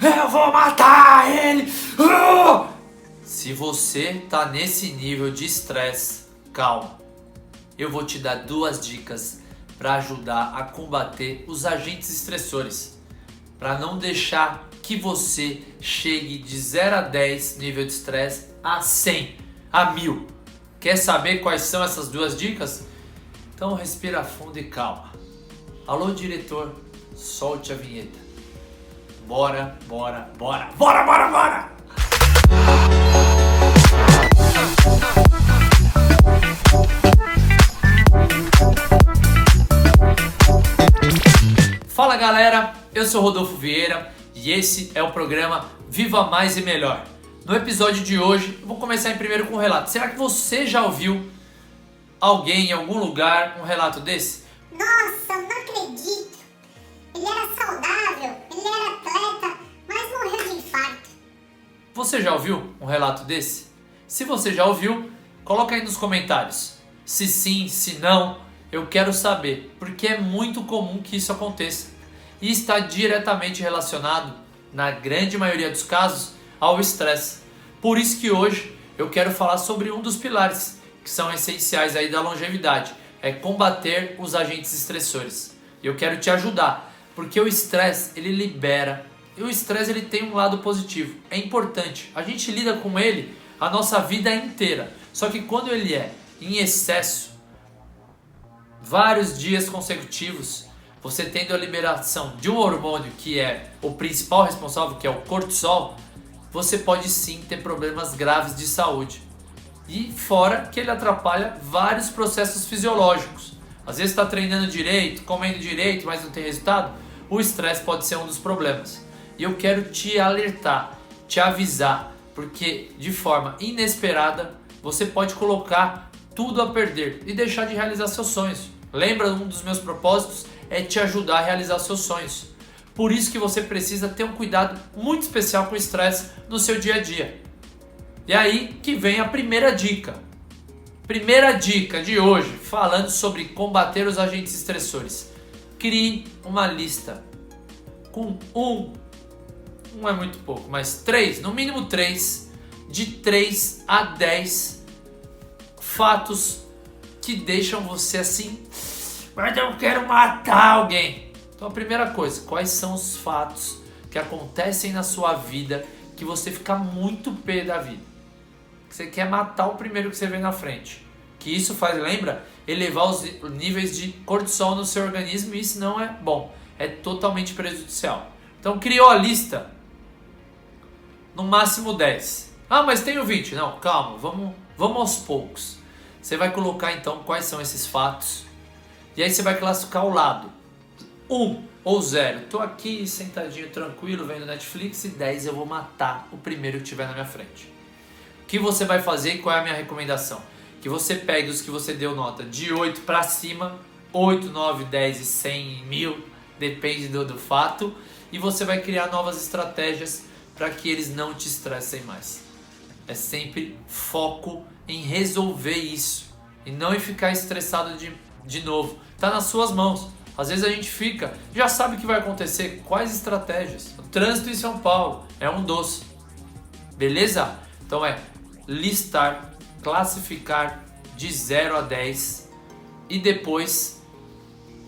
Eu vou matar ele! Uh! Se você tá nesse nível de estresse, calma. Eu vou te dar duas dicas para ajudar a combater os agentes estressores, para não deixar que você chegue de 0 a 10 nível de estresse a 100, a 1000. Quer saber quais são essas duas dicas? Então respira fundo e calma. Alô diretor, solte a vinheta. Bora, bora, bora, bora, bora, bora! Fala galera, eu sou Rodolfo Vieira e esse é o programa Viva Mais e Melhor. No episódio de hoje, eu vou começar em primeiro com um relato. Será que você já ouviu alguém em algum lugar um relato desse? Nossa, não acredito. Ele era saudável, Você já ouviu um relato desse? Se você já ouviu, coloca aí nos comentários. Se sim, se não, eu quero saber, porque é muito comum que isso aconteça e está diretamente relacionado, na grande maioria dos casos, ao estresse. Por isso que hoje eu quero falar sobre um dos pilares que são essenciais aí da longevidade, é combater os agentes estressores. Eu quero te ajudar, porque o estresse ele libera, e o estresse ele tem um lado positivo. É importante. A gente lida com ele a nossa vida inteira. Só que quando ele é em excesso, vários dias consecutivos, você tendo a liberação de um hormônio que é o principal responsável, que é o cortisol, você pode sim ter problemas graves de saúde. E fora que ele atrapalha vários processos fisiológicos. Às vezes está treinando direito, comendo direito, mas não tem resultado. O estresse pode ser um dos problemas. E eu quero te alertar, te avisar, porque de forma inesperada você pode colocar tudo a perder e deixar de realizar seus sonhos. Lembra, um dos meus propósitos é te ajudar a realizar seus sonhos. Por isso que você precisa ter um cuidado muito especial com o estresse no seu dia a dia. E aí que vem a primeira dica. Primeira dica de hoje, falando sobre combater os agentes estressores. Crie uma lista com um, um é muito pouco, mas três, no mínimo três, de 3 a 10 fatos que deixam você assim, mas eu quero matar alguém. Então a primeira coisa, quais são os fatos que acontecem na sua vida que você fica muito pé da vida? Você quer matar o primeiro que você vê na frente. Que isso faz, lembra? Elevar os níveis de cortisol no seu organismo e isso não é bom. É totalmente prejudicial. Então criou a lista. No máximo 10. Ah, mas tenho 20. Não, calma, vamos, vamos aos poucos. Você vai colocar então quais são esses fatos. E aí você vai classificar o lado. 1 um, ou 0. Tô aqui sentadinho tranquilo vendo Netflix e 10 eu vou matar o primeiro que tiver na minha frente. O que você vai fazer e qual é a minha recomendação? Que você pegue os que você deu nota de 8 para cima, 8, 9, 10 e 100 mil, depende do, do fato, e você vai criar novas estratégias para que eles não te estressem mais. É sempre foco em resolver isso e não em ficar estressado de, de novo. Tá nas suas mãos. Às vezes a gente fica, já sabe o que vai acontecer, quais estratégias. O trânsito em São Paulo é um doce. Beleza? Então é listar, classificar de 0 a 10 e depois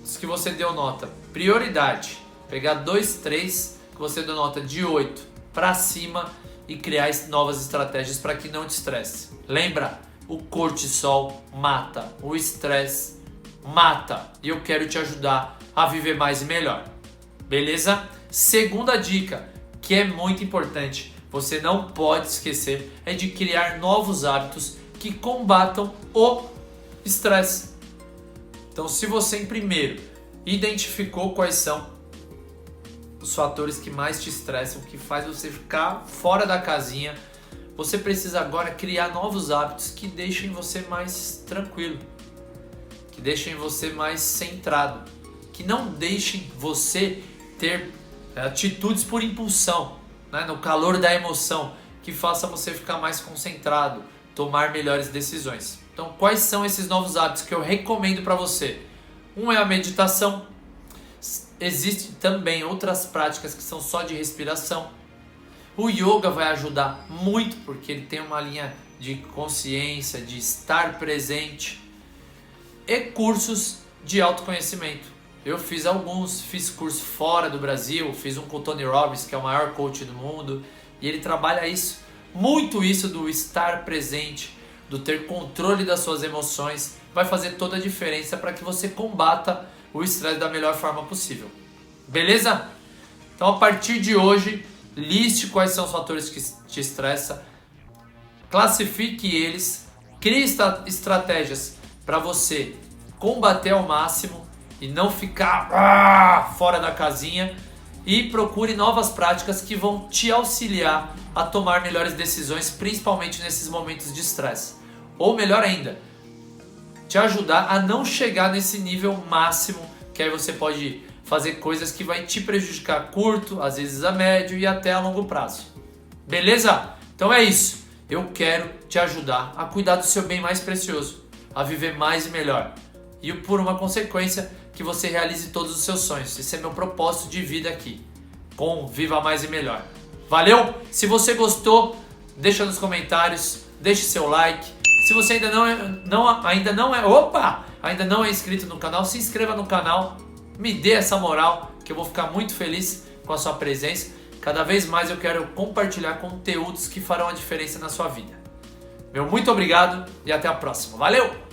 os que você deu nota. Prioridade, pegar dois, três que você deu nota de 8 para cima e criar novas estratégias para que não te estresse. Lembra? O cortisol mata, o estresse mata e eu quero te ajudar a viver mais e melhor. Beleza? Segunda dica, que é muito importante, você não pode esquecer, é de criar novos hábitos que combatam o estresse. Então, se você em primeiro identificou quais são os fatores que mais te estressam, que faz você ficar fora da casinha, você precisa agora criar novos hábitos que deixem você mais tranquilo, que deixem você mais centrado, que não deixem você ter atitudes por impulsão, né, no calor da emoção, que faça você ficar mais concentrado, tomar melhores decisões. Então, quais são esses novos hábitos que eu recomendo para você? Um é a meditação, existem também outras práticas que são só de respiração. O yoga vai ajudar muito porque ele tem uma linha de consciência, de estar presente e cursos de autoconhecimento. Eu fiz alguns, fiz curso fora do Brasil, fiz um com o Tony Robbins, que é o maior coach do mundo, e ele trabalha isso, muito isso do estar presente, do ter controle das suas emoções, vai fazer toda a diferença para que você combata o estresse da melhor forma possível. Beleza? Então a partir de hoje, liste quais são os fatores que te estressam, classifique eles, crie estratégias para você combater ao máximo e não ficar ah, fora da casinha e procure novas práticas que vão te auxiliar a tomar melhores decisões, principalmente nesses momentos de estresse. Ou melhor ainda, te ajudar a não chegar nesse nível máximo, que aí você pode fazer coisas que vai te prejudicar a curto, às vezes a médio e até a longo prazo. Beleza? Então é isso. Eu quero te ajudar a cuidar do seu bem mais precioso, a viver mais e melhor. E por uma consequência, que você realize todos os seus sonhos. Esse é meu propósito de vida aqui. Com Viva Mais e Melhor. Valeu? Se você gostou, deixa nos comentários, deixe seu like. Se você ainda não é, não, ainda não é, opa, ainda não é inscrito no canal, se inscreva no canal, me dê essa moral, que eu vou ficar muito feliz com a sua presença. Cada vez mais eu quero compartilhar conteúdos que farão a diferença na sua vida. Meu muito obrigado e até a próxima. Valeu!